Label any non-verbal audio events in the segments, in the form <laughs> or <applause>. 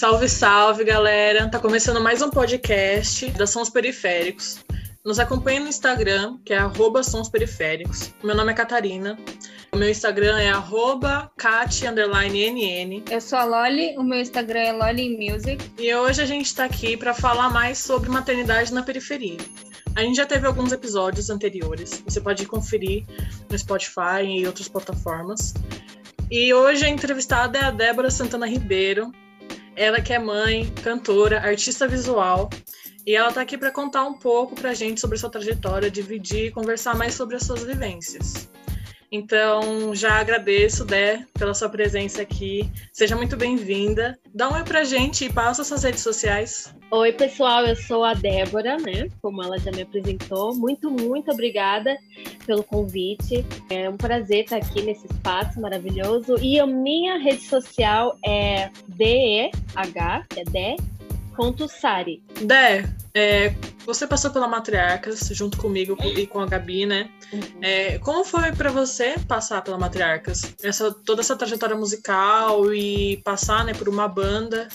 Salve, salve, galera! Tá começando mais um podcast da Sons Periféricos. Nos acompanhe no Instagram, que é arroba Sons Periféricos. Meu nome é Catarina. O meu Instagram é arroba cat_nn. Eu sou a Loli, o meu Instagram é Loli Music. E hoje a gente está aqui para falar mais sobre maternidade na periferia. A gente já teve alguns episódios anteriores, você pode conferir no Spotify e outras plataformas. E hoje a entrevistada é a Débora Santana Ribeiro, ela que é mãe, cantora, artista visual, e ela está aqui para contar um pouco para a gente sobre sua trajetória, dividir e conversar mais sobre as suas vivências. Então, já agradeço, Dé, pela sua presença aqui. Seja muito bem-vinda. Dá um oi pra gente e passa suas redes sociais. Oi, pessoal, eu sou a Débora, né? Como ela já me apresentou. Muito, muito obrigada pelo convite. É um prazer estar aqui nesse espaço maravilhoso. E a minha rede social é DEH, que é DE, ponto Sari. Dé, é, você passou pela Matriarcas junto comigo e com a Gabi, né? Uhum. É, como foi para você passar pela Matriarcas? Essa, toda essa trajetória musical e passar né, por uma banda.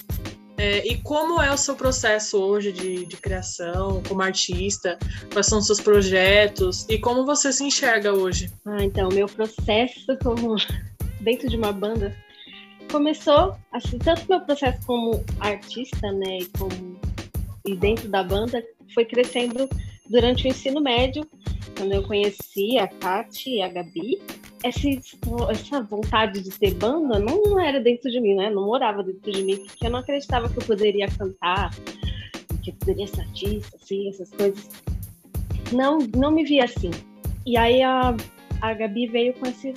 É, e como é o seu processo hoje de, de criação, como artista? Quais são os seus projetos? E como você se enxerga hoje? Ah, então, meu processo como <laughs> dentro de uma banda começou, assim, tanto meu processo como artista, né, e, como, e dentro da banda, foi crescendo durante o ensino médio, quando eu conheci a Kati e a Gabi. Essa, essa vontade de ter banda não era dentro de mim, né? Não morava dentro de mim, porque eu não acreditava que eu poderia cantar, que eu poderia ser artista, assim, essas coisas. Não, não me via assim. E aí a, a Gabi veio com esse,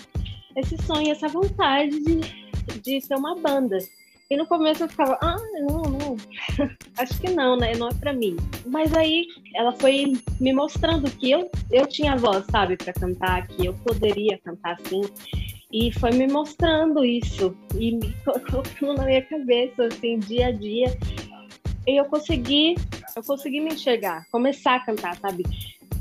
esse sonho, essa vontade de de ser uma banda. E no começo eu ficava, ah, não, não, <laughs> acho que não, né? Não é pra mim. Mas aí ela foi me mostrando que eu, eu tinha voz, sabe, para cantar, que eu poderia cantar assim. E foi me mostrando isso e me <laughs> colocando na minha cabeça, assim, dia a dia. E eu consegui, eu consegui me enxergar, começar a cantar, sabe?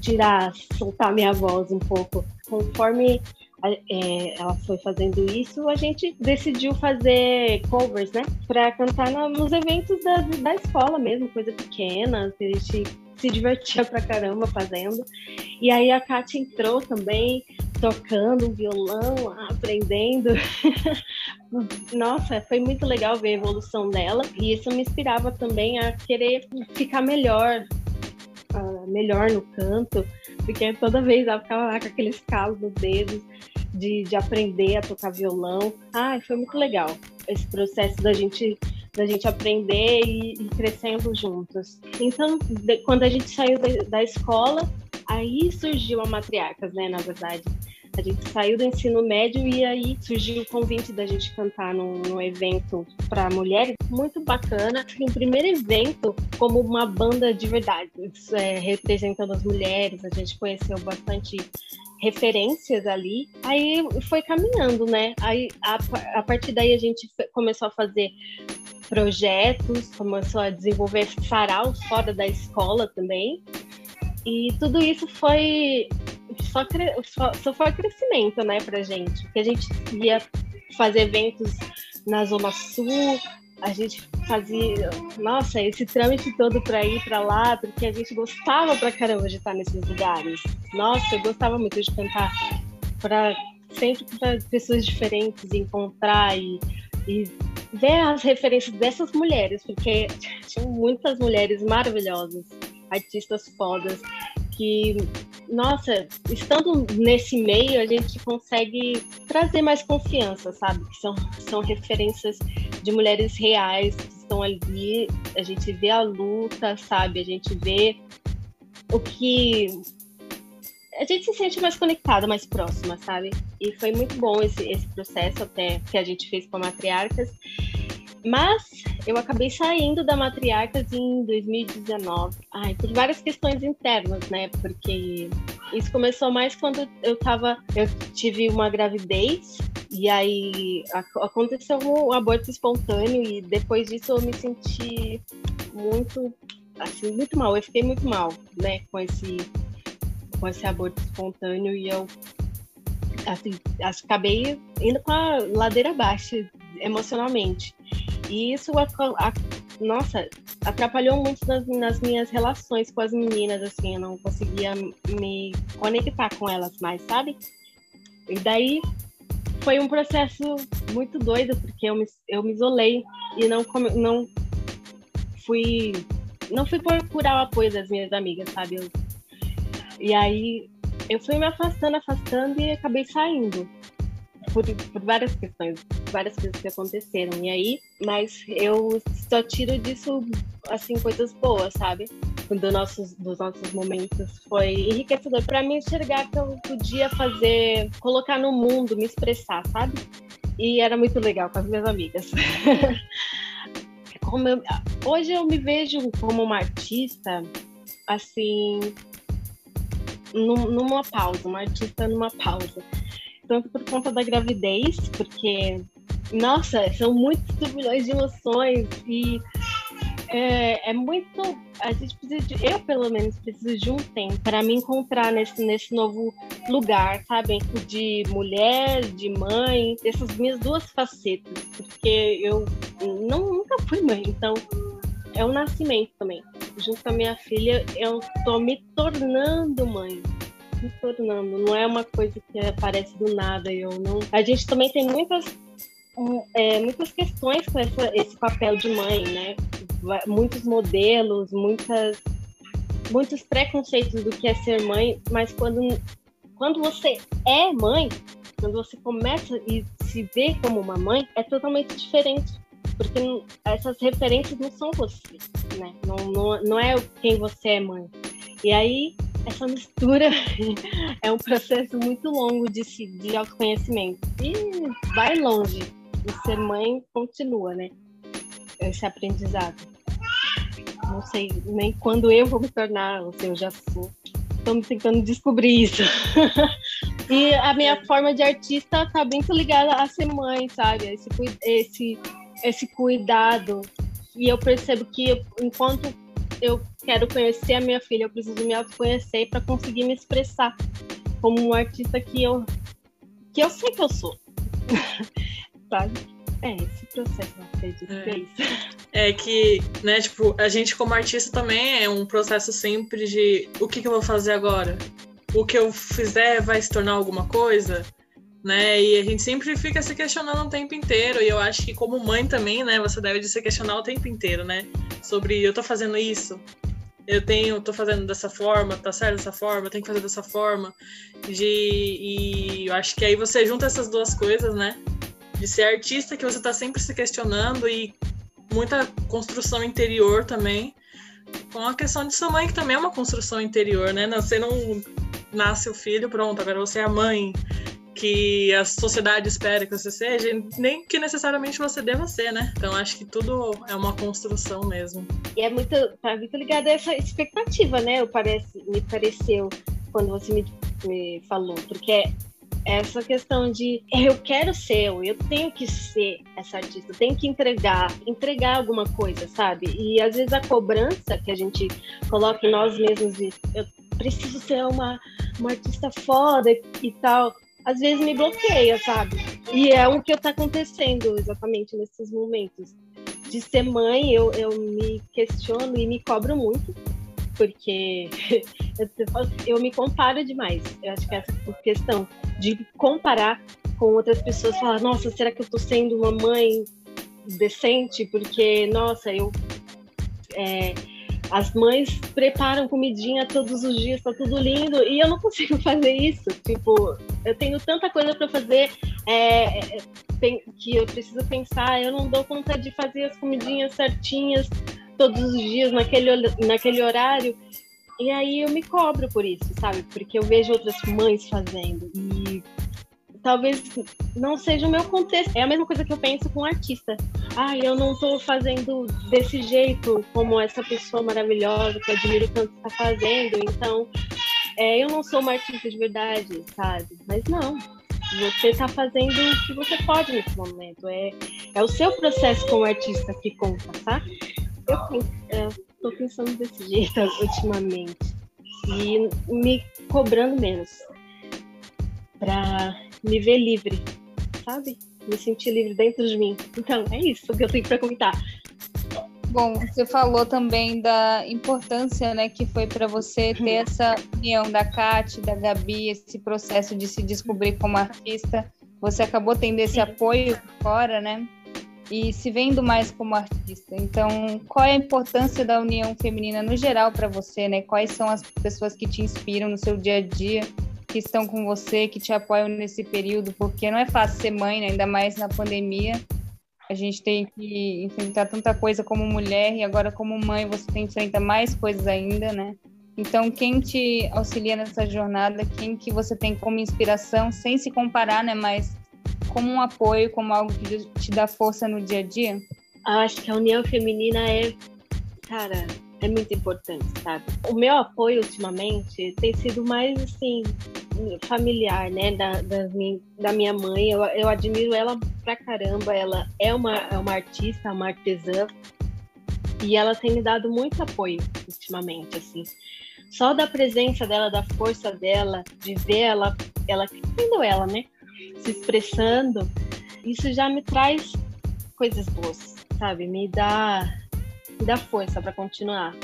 Tirar, soltar minha voz um pouco. Conforme é, ela foi fazendo isso, a gente decidiu fazer covers, né? Pra cantar no, nos eventos da, da escola mesmo, coisa pequena, a gente se divertia pra caramba fazendo. E aí a Kátia entrou também, tocando um violão, aprendendo. <laughs> Nossa, foi muito legal ver a evolução dela. E isso me inspirava também a querer ficar melhor, melhor no canto, porque toda vez ela ficava lá com aqueles calos nos dedos de, de aprender a tocar violão. Ai, foi muito legal esse processo da gente da gente aprender e, e crescendo juntos. Então, de, quando a gente saiu da, da escola, aí surgiu a Matriarcas, né, na verdade. A gente saiu do ensino médio e aí surgiu o convite da gente cantar num, num evento para mulheres, muito bacana. Um primeiro evento como uma banda de verdade, é, representando as mulheres. A gente conheceu bastante referências ali. Aí foi caminhando, né? Aí a, a partir daí a gente começou a fazer projetos, começou a desenvolver saraus fora da escola também. E tudo isso foi só, só, só foi crescimento, né, pra gente. Porque a gente ia fazer eventos na Zona Sul, a gente fazia, nossa, esse trâmite todo para ir para lá, porque a gente gostava pra caramba de estar nesses lugares. Nossa, eu gostava muito de cantar para sempre para pessoas diferentes encontrar e, e ver as referências dessas mulheres, porque tinham muitas mulheres maravilhosas, artistas fodas que, nossa, estando nesse meio, a gente consegue trazer mais confiança, sabe? Que são, são referências de mulheres reais que estão ali, a gente vê a luta, sabe? A gente vê o que. A gente se sente mais conectada, mais próxima, sabe? E foi muito bom esse, esse processo até que a gente fez com a Matriarcas. Mas eu acabei saindo da Matriarcas em 2019. Ai, por várias questões internas, né? Porque isso começou mais quando eu tava. Eu tive uma gravidez e aí aconteceu um aborto espontâneo e depois disso eu me senti muito, assim, muito mal. Eu fiquei muito mal, né, com esse, com esse aborto espontâneo e eu, assim, acabei indo com a ladeira abaixo emocionalmente. E isso, a, a, nossa, atrapalhou muito nas, nas, minhas relações com as meninas, assim, eu não conseguia me conectar com elas mais, sabe? E daí foi um processo muito doido, porque eu me, eu me isolei e não, não fui não fui procurar o apoio das minhas amigas, sabe? Eu, e aí eu fui me afastando, afastando e acabei saindo por, por várias questões, várias coisas que aconteceram. E aí, mas eu só tiro disso, assim, coisas boas, sabe? Do nossos, dos nossos momentos. Foi enriquecedor para mim enxergar que eu podia fazer, colocar no mundo, me expressar, sabe? E era muito legal com as minhas amigas. <laughs> eu, hoje eu me vejo como uma artista, assim, num, numa pausa, uma artista numa pausa tanto por conta da gravidez, porque, nossa, são muitos turbilhões de emoções e é, é, muito. A gente precisa de, eu pelo menos preciso de um tempo para me encontrar nesse, nesse novo lugar, sabe? De mulher, de mãe, dessas minhas duas facetas, porque eu não, nunca fui mãe, então é um nascimento também. Junto com a minha filha, eu tô me tornando mãe se tornando. Não é uma coisa que aparece do nada. Eu não. A gente também tem muitas é, muitas questões com essa, esse papel de mãe, né? Muitos modelos, muitas, muitos preconceitos do que é ser mãe, mas quando, quando você é mãe, quando você começa e se vê como uma mãe, é totalmente diferente. Porque essas referências não são você, né? Não, não, não é quem você é mãe. E aí essa mistura <laughs> é um processo muito longo de, de autoconhecimento. E vai longe. E ser mãe continua, né? Esse aprendizado. Não sei nem quando eu vou me tornar, ou se eu já sou. Estamos tentando descobrir isso. <laughs> e a minha forma de artista está muito ligada a ser mãe, sabe? Esse, esse, esse cuidado. E eu percebo que enquanto eu quero conhecer a minha filha, eu preciso me autoconhecer para conseguir me expressar como um artista que eu que eu sei que eu sou. <laughs> Sabe? É, esse processo, acredito é. que é isso. É que, né, tipo, a gente como artista também é um processo sempre de o que, que eu vou fazer agora? O que eu fizer vai se tornar alguma coisa? Né? E a gente sempre fica se questionando o tempo inteiro. E eu acho que como mãe também, né, você deve se questionar o tempo inteiro, né? Sobre eu tô fazendo isso, eu tenho, tô fazendo dessa forma, tá certo dessa forma, tenho que fazer dessa forma. De, e eu acho que aí você junta essas duas coisas, né? De ser artista que você tá sempre se questionando e muita construção interior também. Com a questão de sua mãe, que também é uma construção interior, né? Você não nasce o filho, pronto, agora você é a mãe que a sociedade espera que você seja, nem que necessariamente você deva ser, né? Então acho que tudo é uma construção mesmo. E é muito, tá muito ligado a essa expectativa, né? Eu parece, me pareceu quando você me, me falou, porque essa questão de eu quero ser, eu tenho que ser essa artista, eu tenho que entregar, entregar alguma coisa, sabe? E às vezes a cobrança que a gente coloca em nós mesmos eu preciso ser uma, uma artista foda e tal, às vezes me bloqueia, sabe? E é o que está acontecendo exatamente nesses momentos. De ser mãe, eu, eu me questiono e me cobro muito, porque <laughs> eu, me comparo demais. Eu acho que essa questão de comparar com outras pessoas, falar, nossa, será que eu estou sendo uma mãe decente? Porque, nossa, eu. É, as mães preparam comidinha todos os dias, tá tudo lindo, e eu não consigo <laughs> fazer isso. Tipo, eu tenho tanta coisa para fazer é, é que eu preciso pensar, eu não dou conta de fazer as comidinhas certinhas todos os dias naquele, naquele horário. E aí eu me cobro por isso, sabe? Porque eu vejo outras mães fazendo. E talvez não seja o meu contexto. É a mesma coisa que eu penso com artista. Ah, eu não estou fazendo desse jeito como essa pessoa maravilhosa que eu admiro tanto está fazendo. Então, é, eu não sou uma artista de verdade, sabe? Mas não. Você está fazendo o que você pode nesse momento. É, é o seu processo como artista que conta, tá? Eu estou pensando desse jeito <laughs> ultimamente. E me cobrando menos. Pra me ver livre, sabe? Me senti livre dentro de mim. Então, é isso que eu tenho para comentar. Bom, você falou também da importância, né, que foi para você ter uhum. essa união da Kate, da Gabi, esse processo de se descobrir como artista. Você acabou tendo esse apoio fora, né? E se vendo mais como artista. Então, qual é a importância da união feminina no geral para você, né? Quais são as pessoas que te inspiram no seu dia a dia, que estão com você, que te apoiam nesse período? Porque não é fácil ser mãe, né? ainda mais na pandemia a gente tem que enfrentar tanta coisa como mulher e agora como mãe você enfrentar mais coisas ainda, né? Então, quem te auxilia nessa jornada, quem que você tem como inspiração, sem se comparar, né, mas como um apoio, como algo que te dá força no dia a dia? Acho que a união feminina é, cara, é muito importante, sabe? O meu apoio ultimamente tem sido mais assim familiar, né, da, da, minha, da minha mãe. Eu, eu admiro ela pra caramba. Ela é uma, é uma artista, uma artesã, e ela tem me dado muito apoio ultimamente, assim. Só da presença dela, da força dela, de ver ela, ela sendo ela, né, se expressando, isso já me traz coisas boas, sabe? Me dá, dá força para continuar.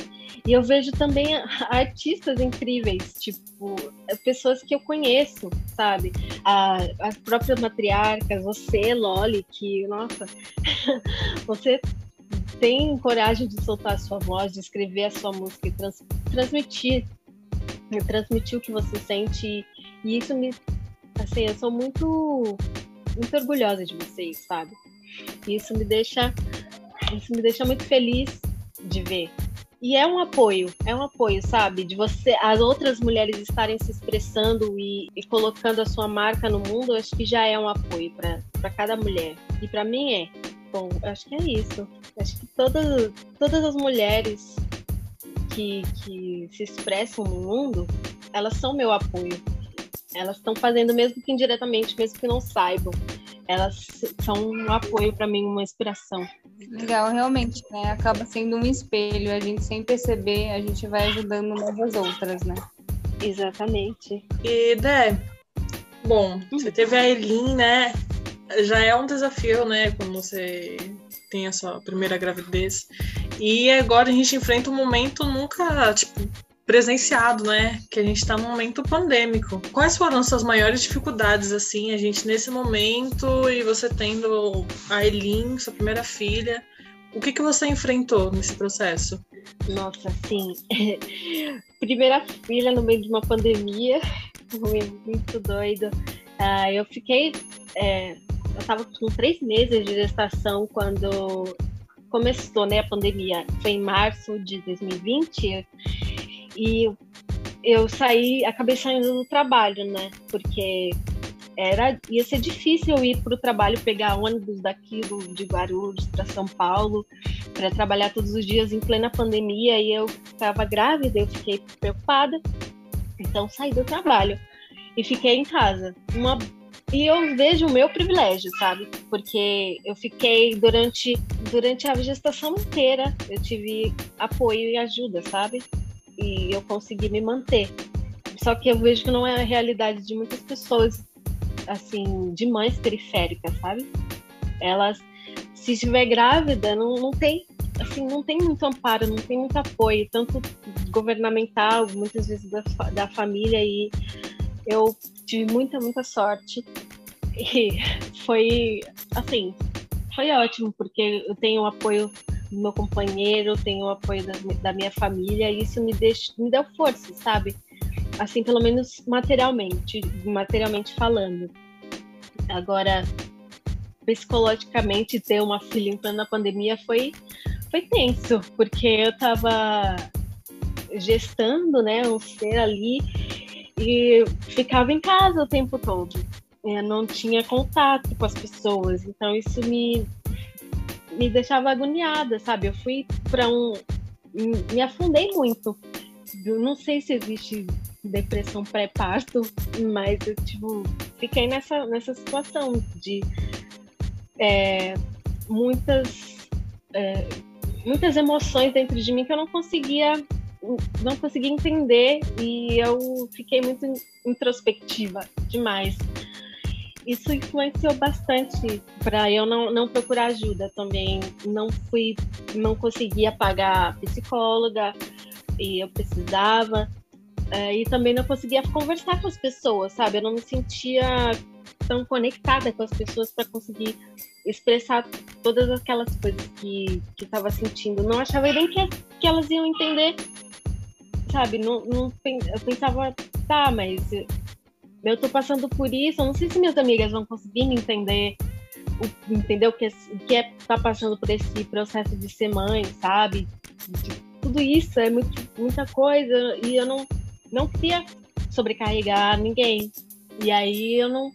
E eu vejo também <laughs> artistas incríveis, tipo, pessoas que eu conheço, sabe? A, as próprias matriarcas, você, Loli, que, nossa, <laughs> você tem coragem de soltar a sua voz, de escrever a sua música e trans, transmitir, transmitir o que você sente. E isso me, assim, eu sou muito, muito orgulhosa de vocês, sabe? Isso me deixa, isso me deixa muito feliz de ver e é um apoio, é um apoio, sabe? De você, as outras mulheres estarem se expressando e, e colocando a sua marca no mundo, acho que já é um apoio para cada mulher. E para mim é. Bom, acho que é isso. Acho que todas, todas as mulheres que, que se expressam no mundo, elas são meu apoio. Elas estão fazendo, mesmo que indiretamente, mesmo que não saibam elas são um apoio para mim, uma inspiração. Legal, realmente, né? Acaba sendo um espelho, a gente sem perceber, a gente vai ajudando umas às outras, né? Exatamente. E, Dé, bom, você teve a Elin, né? Já é um desafio, né? Quando você tem a sua primeira gravidez. E agora a gente enfrenta um momento nunca, tipo, presenciado, né? Que a gente está num momento pandêmico. Quais foram suas maiores dificuldades, assim, a gente nesse momento e você tendo a Elin, sua primeira filha? O que, que você enfrentou nesse processo? Nossa, sim. <laughs> primeira filha no meio de uma pandemia, muito doido. Uh, eu fiquei. É, eu estava com três meses de gestação quando começou né, a pandemia. Foi em março de 2020 e eu saí, acabei saindo do trabalho, né? Porque era ia ser difícil ir para o trabalho pegar ônibus daqui do, de Guarulhos para São Paulo para trabalhar todos os dias em plena pandemia e eu estava grávida eu fiquei preocupada. Então saí do trabalho e fiquei em casa. Uma e eu vejo o meu privilégio sabe? Porque eu fiquei durante durante a gestação inteira eu tive apoio e ajuda sabe e eu consegui me manter. Só que eu vejo que não é a realidade de muitas pessoas, assim, de mães periféricas, sabe? Elas, se estiver grávida, não, não tem, assim, não tem muito amparo, não tem muito apoio, tanto governamental, muitas vezes da, da família, e eu tive muita, muita sorte. E <laughs> foi, assim, foi ótimo, porque eu tenho apoio do meu companheiro, tenho o apoio da, da minha família, e isso me, deixa, me deu força, sabe? Assim, pelo menos materialmente, materialmente falando. Agora, psicologicamente, ter uma filha em plena pandemia foi, foi tenso, porque eu tava gestando, né, um ser ali e ficava em casa o tempo todo. Eu não tinha contato com as pessoas, então isso me me deixava agoniada, sabe? Eu fui para um. Me afundei muito. Eu não sei se existe depressão pré-parto, mas eu tipo, fiquei nessa, nessa situação de é, muitas, é, muitas emoções dentro de mim que eu não conseguia não conseguia entender e eu fiquei muito introspectiva demais. Isso influenciou bastante para eu não, não procurar ajuda também. Não fui, não conseguia pagar psicóloga e eu precisava. É, e também não conseguia conversar com as pessoas, sabe? Eu não me sentia tão conectada com as pessoas para conseguir expressar todas aquelas coisas que que estava sentindo. Não achava nem que, que elas iam entender, sabe? Não, não, eu pensava, tá, mas eu tô passando por isso, eu não sei se minhas amigas vão conseguir me entender, o, entender o que, o que é tá passando por esse processo de ser mãe, sabe? Tudo isso é muito, muita coisa e eu não, não queria sobrecarregar ninguém. E aí eu não.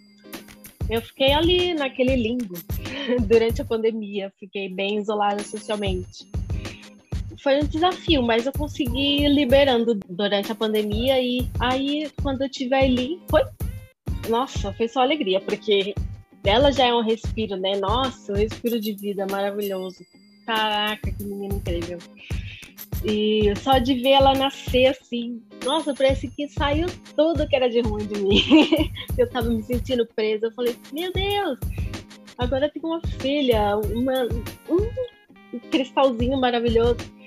Eu fiquei ali naquele limbo <laughs> durante a pandemia, fiquei bem isolada socialmente foi um desafio, mas eu consegui liberando durante a pandemia e aí quando eu tive a Eileen foi nossa, foi só alegria, porque ela já é um respiro, né? Nossa, um respiro de vida maravilhoso. Caraca, que menina incrível. E só de ver ela nascer assim, nossa, parece que saiu tudo que era de ruim de mim. <laughs> eu tava me sentindo presa. Eu falei, meu Deus, agora eu tenho uma filha, uma, um cristalzinho maravilhoso.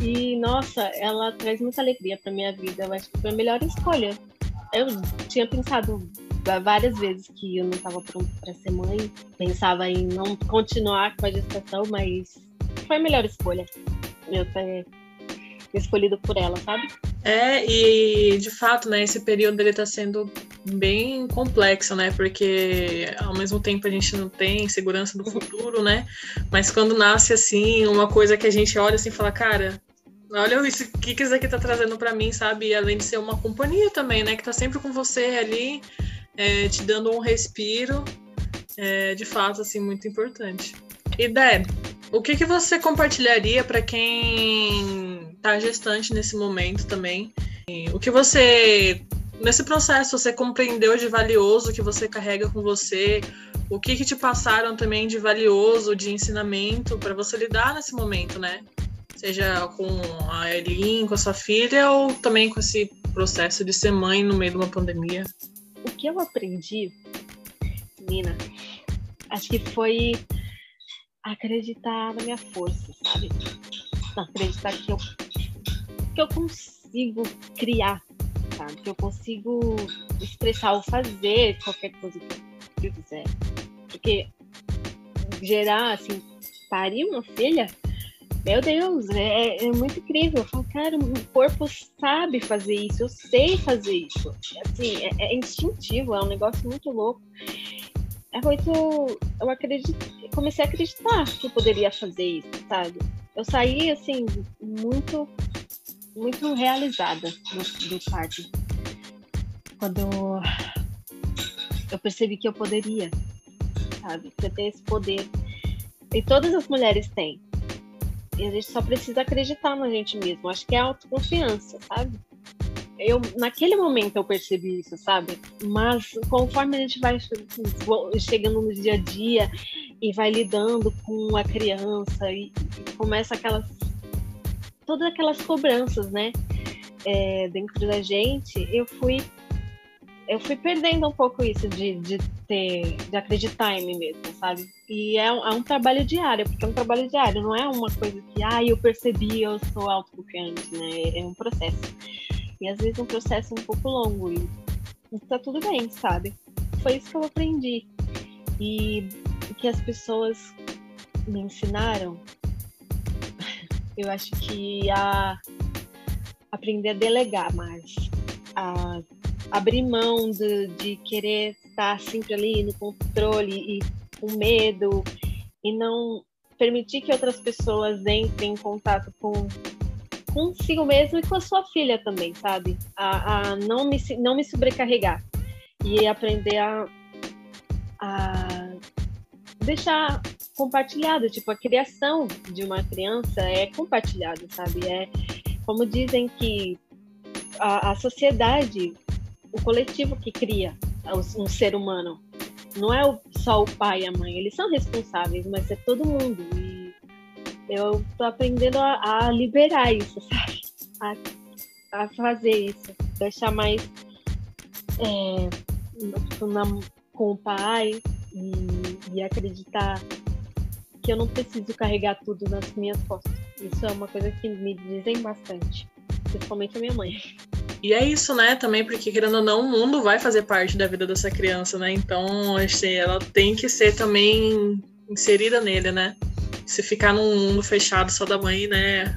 E nossa, ela traz muita alegria para minha vida. Eu acho que foi a melhor escolha. Eu tinha pensado várias vezes que eu não estava pronta para ser mãe. Pensava em não continuar com a gestação, mas foi a melhor escolha. Eu ter escolhido por ela, sabe? É, e de fato, né, esse período ele tá sendo bem complexo, né? Porque ao mesmo tempo a gente não tem segurança do futuro, né? Mas quando nasce assim, uma coisa que a gente olha assim e fala, cara, Olha isso, o que, que isso aqui tá trazendo para mim, sabe? E além de ser uma companhia também, né? Que tá sempre com você ali, é, te dando um respiro, é, de fato, assim, muito importante. E Deb, o que, que você compartilharia para quem tá gestante nesse momento também? O que você, nesse processo, você compreendeu de valioso que você carrega com você? O que, que te passaram também de valioso, de ensinamento para você lidar nesse momento, né? Seja com a Elin, com a sua filha, ou também com esse processo de ser mãe no meio de uma pandemia? O que eu aprendi, menina, acho que foi acreditar na minha força, sabe? Acreditar que eu, que eu consigo criar, sabe? Que eu consigo expressar ou fazer qualquer coisa que eu quiser. Porque gerar, assim, parir uma filha meu Deus, é, é muito incrível. Eu falo, cara, o corpo sabe fazer isso, eu sei fazer isso. Assim, é, é instintivo, é um negócio muito louco. É muito. Eu acredito, comecei a acreditar que eu poderia fazer isso, sabe? Eu saí, assim, muito, muito realizada do, do. Quando eu percebi que eu poderia, sabe? Que eu tenho esse poder. E todas as mulheres têm e a gente só precisa acreditar na gente mesmo. Acho que é autoconfiança, sabe? Eu, naquele momento eu percebi isso, sabe? Mas conforme a gente vai chegando no dia a dia e vai lidando com a criança e, e começa aquelas todas aquelas cobranças, né? É, dentro da gente, eu fui eu fui perdendo um pouco isso de, de ter, de acreditar em mim mesmo, sabe? E é é um, trabalho diário, porque é um trabalho diário, não é uma coisa que, ah, eu percebi, eu sou autoconfiante, né? É um processo. E às vezes é um processo um pouco longo e, e tá tudo bem, sabe? Foi isso que eu aprendi. E que as pessoas me ensinaram, <laughs> eu acho que a aprender a delegar mais, a abrir mão de, de querer estar sempre ali no controle e com medo e não permitir que outras pessoas entrem em contato com consigo mesmo e com a sua filha também, sabe? A, a não, me, não me sobrecarregar e aprender a, a deixar compartilhado, tipo, a criação de uma criança é compartilhada, sabe? É como dizem que a, a sociedade o coletivo que cria um ser humano. Não é só o pai e a mãe, eles são responsáveis, mas é todo mundo. E eu tô aprendendo a, a liberar isso, sabe? A, a, fazer isso, deixar mais é, na, com o pai e, e acreditar que eu não preciso carregar tudo nas minhas costas. Isso é uma coisa que me dizem bastante, principalmente a minha mãe. E é isso, né? Também porque, querendo ou não, o mundo vai fazer parte da vida dessa criança, né? Então, assim, ela tem que ser também inserida nele, né? Se ficar num mundo fechado só da mãe, né?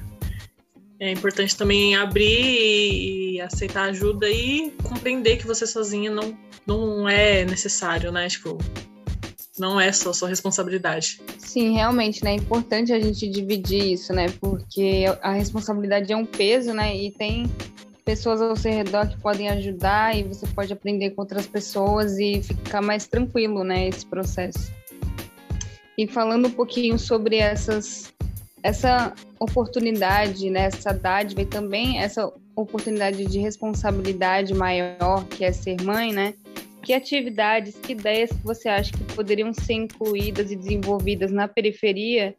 É importante também abrir e aceitar ajuda e compreender que você sozinha não, não é necessário, né? Tipo, não é só sua responsabilidade. Sim, realmente, né? É importante a gente dividir isso, né? Porque a responsabilidade é um peso, né? E tem pessoas ao seu redor que podem ajudar e você pode aprender com outras pessoas e ficar mais tranquilo, né? Esse processo. E falando um pouquinho sobre essas essa oportunidade, né, essa dádiva e também essa oportunidade de responsabilidade maior que é ser mãe, né? Que atividades, que ideias que você acha que poderiam ser incluídas e desenvolvidas na periferia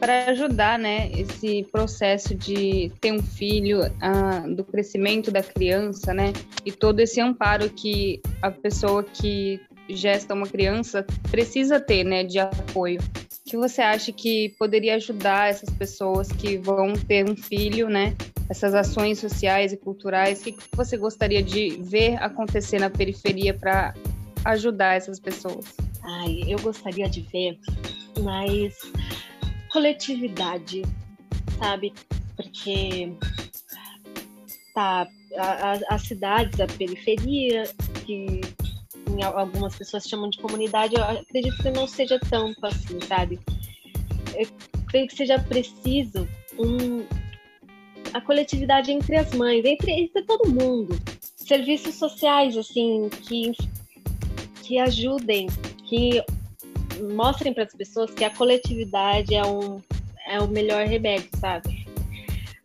para ajudar, né, esse processo de ter um filho, uh, do crescimento da criança, né, e todo esse amparo que a pessoa que gesta uma criança precisa ter, né, de apoio. O que você acha que poderia ajudar essas pessoas que vão ter um filho, né, essas ações sociais e culturais? O que você gostaria de ver acontecer na periferia para ajudar essas pessoas? Ai, eu gostaria de ver mais coletividade, sabe? Porque tá, as cidades, a periferia, que algumas pessoas chamam de comunidade, eu acredito que não seja tanto assim, sabe? Eu creio que seja preciso um, a coletividade entre as mães, entre, entre todo mundo. Serviços sociais, assim, que, que ajudem, que mostrem para as pessoas que a coletividade é, um, é o melhor remédio, sabe?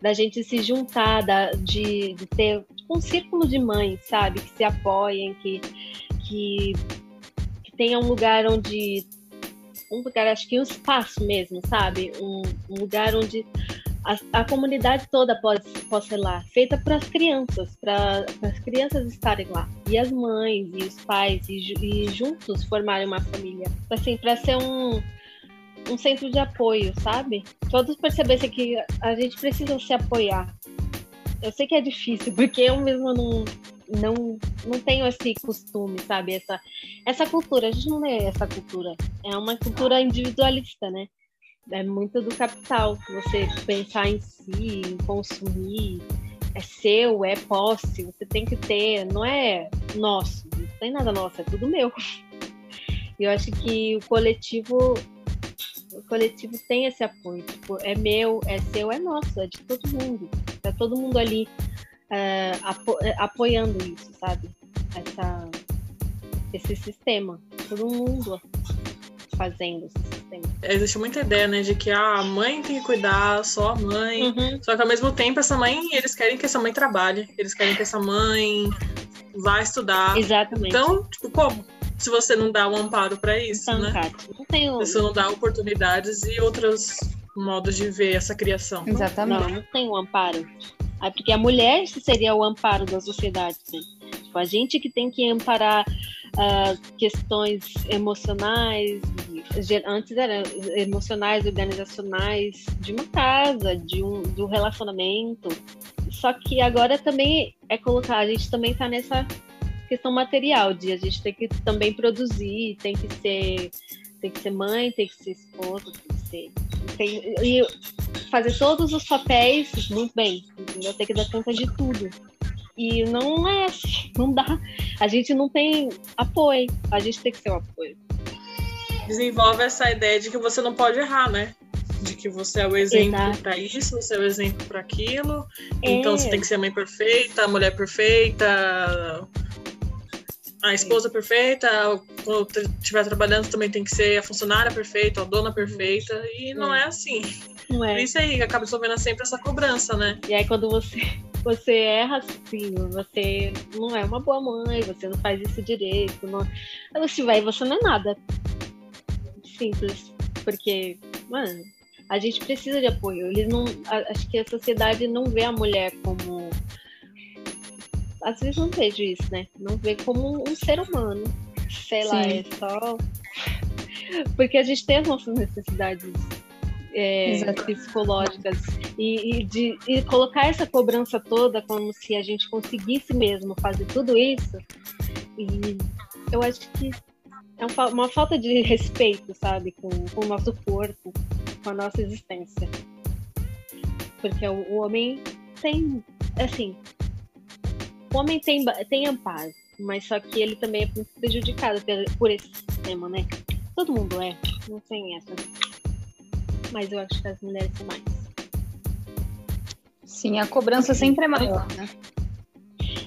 Da gente se juntar, da, de, de ter tipo, um círculo de mães, sabe? Que se apoiem, que, que, que tenha um lugar onde. Um lugar, acho que um espaço mesmo, sabe? Um, um lugar onde a, a, comunidade toda pode, possa ir lá, feita para as crianças, para as crianças estarem lá, e as mães e os pais, e, e juntos formarem uma família, assim, para ser um, um centro de apoio, sabe? Todos percebessem que a gente precisa se apoiar. Eu sei que é difícil, porque eu mesma não, não, não tenho esse costume, sabe? Essa, essa cultura, a gente não é essa cultura. É uma cultura individualista, né? É muito do capital. Você pensar em si, em consumir, é seu, é posse, você tem que ter, não é nosso, não tem nada nosso, é tudo meu. E eu acho que o coletivo, o coletivo tem esse apoio, tipo, é meu, é seu, é nosso, é de todo mundo. Tá todo mundo ali é, apo é, apoiando isso, sabe? Essa, esse sistema, todo mundo fazendo esse sistema. Existe muita ideia, né, de que ah, a mãe tem que cuidar, só a mãe. Uhum. Só que ao mesmo tempo, essa mãe, eles querem que essa mãe trabalhe, eles querem que essa mãe vá estudar. Exatamente. Então, tipo, como? Se você não dá um amparo para isso, então, né? Cara, não tem um... Se você não dá oportunidades e outros modos de ver essa criação. Exatamente. Não, não tem um amparo. É porque a mulher seria o amparo da sociedade. Né? Tipo, a gente que tem que amparar uh, questões emocionais, antes eram emocionais, organizacionais de uma casa, de um do relacionamento. Só que agora também é colocar, a gente também está nessa questão material, de a gente tem que também produzir, tem que ser, tem que ser mãe, tem que ser esposa, tem que ser. Tem, e fazer todos os papéis muito bem, entendeu? Tem que dar conta de tudo. E não é assim, não dá. A gente não tem apoio, a gente tem que ser o apoio. Desenvolve essa ideia de que você não pode errar, né? De que você é o exemplo para isso, você é o exemplo para aquilo. É. Então você tem que ser a mãe perfeita, a mulher perfeita, a esposa perfeita, quando estiver trabalhando também tem que ser a funcionária perfeita, a dona perfeita, e não é, é assim. Não é. Por isso aí acaba sofrendo sempre essa cobrança, né? E aí quando você <laughs> você erra assim, você não é uma boa mãe, você não faz isso direito, não... aí você vai, você não é nada. Simples. Porque, mano, a gente precisa de apoio. Eles não. Acho que a sociedade não vê a mulher como. Às vezes não vejo isso, né? Não vê como um ser humano. sei lá, é só. <laughs> Porque a gente tem as nossas necessidades é, psicológicas e, e, de e colocar essa cobrança toda como se a gente conseguisse mesmo fazer tudo isso e eu acho que é uma falta de respeito, sabe, com, com o nosso corpo, com a nossa existência. Porque o, o homem tem, assim, o homem tem, tem amparo, mas só que ele também é prejudicado por, por esse sistema, né? Todo mundo é, não tem essa. Mas eu acho que as mulheres são mais. Sim, a cobrança sempre é maior, né?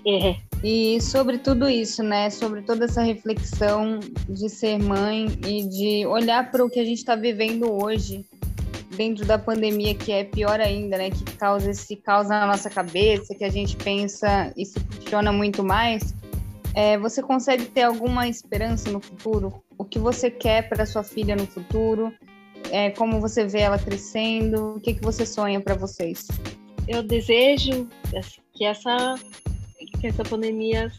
É. E sobre tudo isso, né? Sobre toda essa reflexão de ser mãe e de olhar para o que a gente está vivendo hoje, dentro da pandemia, que é pior ainda, né? Que causa esse caos na nossa cabeça, que a gente pensa e se questiona muito mais. É, você consegue ter alguma esperança no futuro? O que você quer para sua filha no futuro? É, como você vê ela crescendo? O que, que você sonha para vocês? Eu desejo que essa, que essa pandemia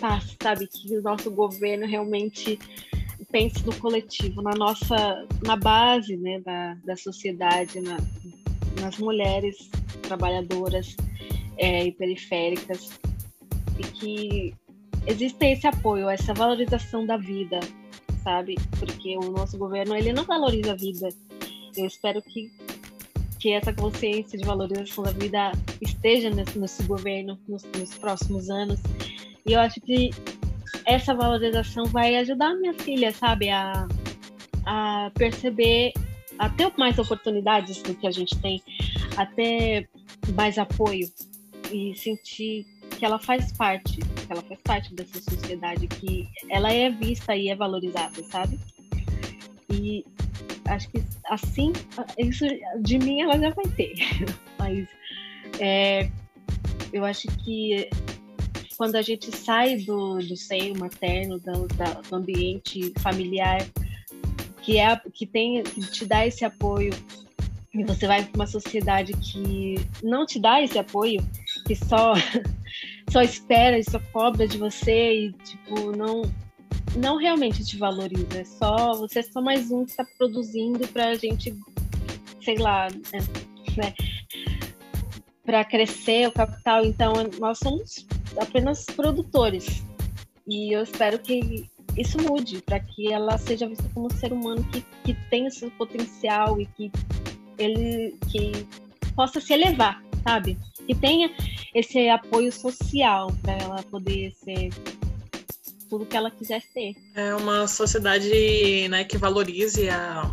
passe, sabe? Que o nosso governo realmente pense no coletivo, na nossa, na base né, da, da sociedade, na, nas mulheres trabalhadoras é, e periféricas, e que existe esse apoio, essa valorização da vida, sabe? Porque o nosso governo ele não valoriza a vida. Eu espero que que essa consciência de valorização da vida esteja nesse, nesse governo nos, nos próximos anos. E eu acho que essa valorização vai ajudar a minha filha, sabe, a, a perceber, a ter mais oportunidades do que a gente tem, a ter mais apoio e sentir que ela faz parte, ela faz parte dessa sociedade, que ela é vista e é valorizada, sabe? E acho que assim, isso de mim ela já vai ter, <laughs> mas é, eu acho que quando a gente sai do, do seio materno, do, do ambiente familiar, que é que tem que te dá esse apoio e você vai para uma sociedade que não te dá esse apoio, que só <laughs> só espera e só cobra de você e tipo não não realmente te valoriza, é só você é só mais um que está produzindo para a gente, sei lá, né? né para crescer o capital. Então nós somos apenas produtores. E eu espero que isso mude, para que ela seja vista como um ser humano que, que tem o seu potencial e que ele que possa se elevar, sabe? Que tenha esse apoio social para ela poder ser tudo que ela quiser ser. É uma sociedade né, que valorize a,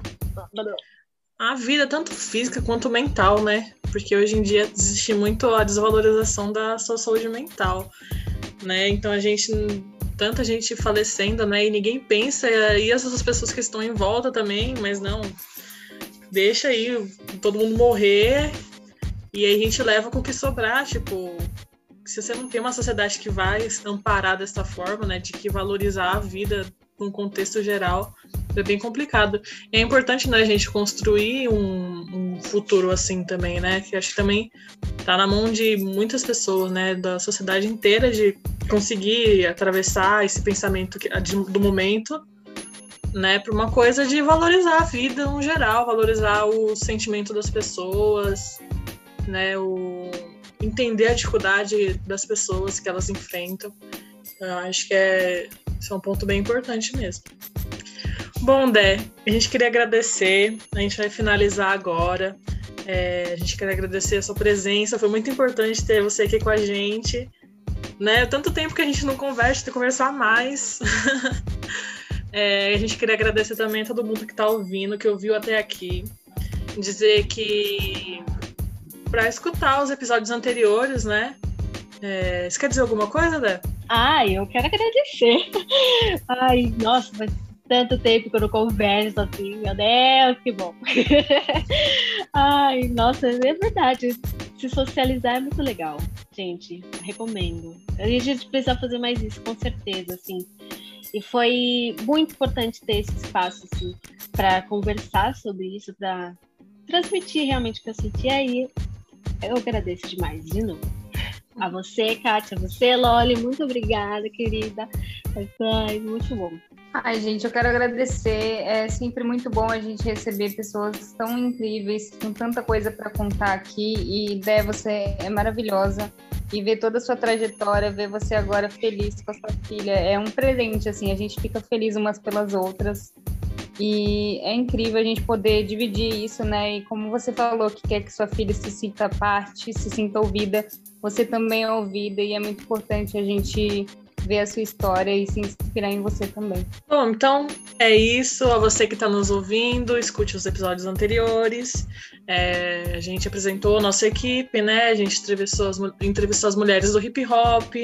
a vida, tanto física quanto mental, né? Porque hoje em dia existe muito a desvalorização da sua saúde mental, né? Então a gente tanta gente falecendo, né? E ninguém pensa e as outras pessoas que estão em volta também, mas não. Deixa aí todo mundo morrer e aí a gente leva com o que sobrar, tipo, se você não tem uma sociedade que vai amparar dessa forma, né, de que valorizar a vida num contexto geral, é bem complicado. E é importante, né, a gente construir um, um, futuro assim também, né, que acho que também tá na mão de muitas pessoas, né, da sociedade inteira de conseguir atravessar esse pensamento do momento, né, para uma coisa de valorizar a vida no geral, valorizar o sentimento das pessoas, né, o entender a dificuldade das pessoas que elas enfrentam. Eu acho que é, é um ponto bem importante mesmo. Bom, Dé, a gente queria agradecer, a gente vai finalizar agora. É, a gente quer agradecer a sua presença, foi muito importante ter você aqui com a gente. Né? Tanto tempo que a gente não conversa, tem que conversar mais. <laughs> é, a gente queria agradecer também a todo mundo que está ouvindo, que ouviu até aqui. Dizer que para escutar os episódios anteriores, né? É, você quer dizer alguma coisa, Dé? Ah, eu quero agradecer. <laughs> Ai, nossa, faz tanto tempo que eu não converso assim, meu Deus, que bom. <laughs> Ai, nossa, é verdade. Se socializar é muito legal, gente. Recomendo. A gente precisa fazer mais isso, com certeza, assim. E foi muito importante ter esse espaço, assim, para conversar sobre isso, para transmitir realmente o que eu senti aí. Eu agradeço demais, de novo. A você, Kátia, a você, Loli, muito obrigada, querida. Foi muito bom. Ai, gente, eu quero agradecer. É sempre muito bom a gente receber pessoas tão incríveis, com tanta coisa para contar aqui. E Dé, você é maravilhosa. E ver toda a sua trajetória, ver você agora feliz com a sua filha, é um presente, assim. A gente fica feliz umas pelas outras. E é incrível a gente poder dividir isso, né? E como você falou que quer que sua filha se sinta parte, se sinta ouvida, você também é ouvida e é muito importante a gente ver a sua história e se inspirar em você também. Bom, então é isso. A você que está nos ouvindo, escute os episódios anteriores. É, a gente apresentou a nossa equipe, né? A gente entrevistou as, entrevistou as mulheres do hip hop.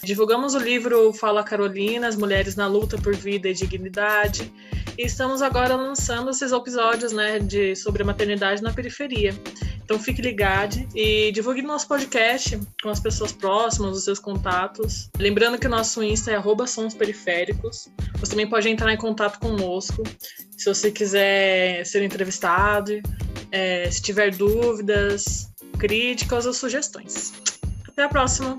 Divulgamos o livro Fala Carolina, As Mulheres na Luta por Vida e Dignidade. E estamos agora lançando esses episódios, né, de, sobre a maternidade na periferia. Então fique ligado e divulgue nosso podcast com as pessoas próximas, os seus contatos. Lembrando que o nosso Insta é arroba Periféricos. Você também pode entrar em contato conosco se você quiser ser entrevistado, é, se tiver dúvidas, críticas ou sugestões. Até a próxima!